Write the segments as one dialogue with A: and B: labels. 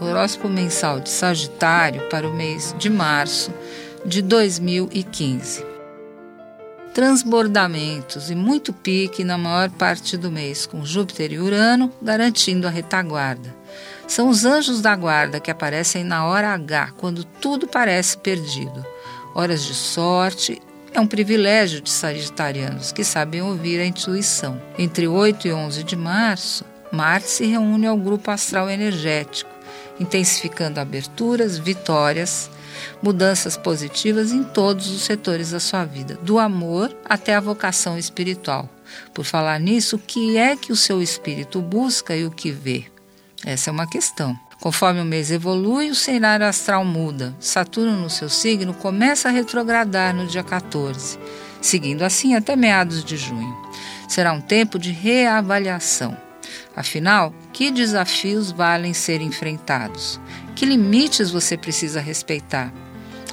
A: horóscopo mensal de Sagitário para o mês de março de 2015. Transbordamentos e muito pique na maior parte do mês, com Júpiter e Urano garantindo a retaguarda. São os anjos da guarda que aparecem na hora H, quando tudo parece perdido. Horas de sorte é um privilégio de sagitarianos que sabem ouvir a intuição. Entre 8 e 11 de março, Marte se reúne ao grupo astral energético, intensificando aberturas, vitórias, mudanças positivas em todos os setores da sua vida, do amor até a vocação espiritual. Por falar nisso, o que é que o seu espírito busca e o que vê? Essa é uma questão. Conforme o mês evolui, o cenário astral muda. Saturno, no seu signo, começa a retrogradar no dia 14, seguindo assim até meados de junho. Será um tempo de reavaliação. Afinal, que desafios valem ser enfrentados? Que limites você precisa respeitar?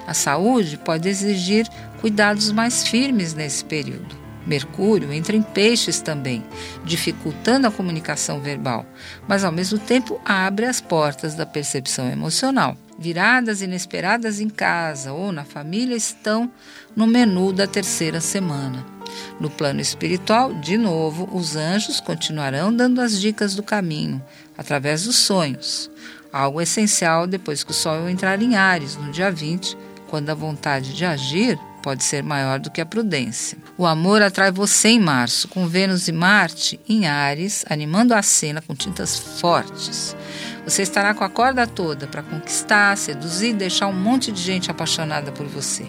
A: A saúde pode exigir cuidados mais firmes nesse período. Mercúrio entra em peixes também, dificultando a comunicação verbal, mas ao mesmo tempo abre as portas da percepção emocional. Viradas inesperadas em casa ou na família estão no menu da terceira semana. No plano espiritual, de novo, os anjos continuarão dando as dicas do caminho, através dos sonhos. Algo essencial depois que o Sol entrar em Ares, no dia 20, quando a vontade de agir pode ser maior do que a prudência. O amor atrai você em março, com Vênus e Marte em Ares, animando a cena com tintas fortes. Você estará com a corda toda para conquistar, seduzir e deixar um monte de gente apaixonada por você.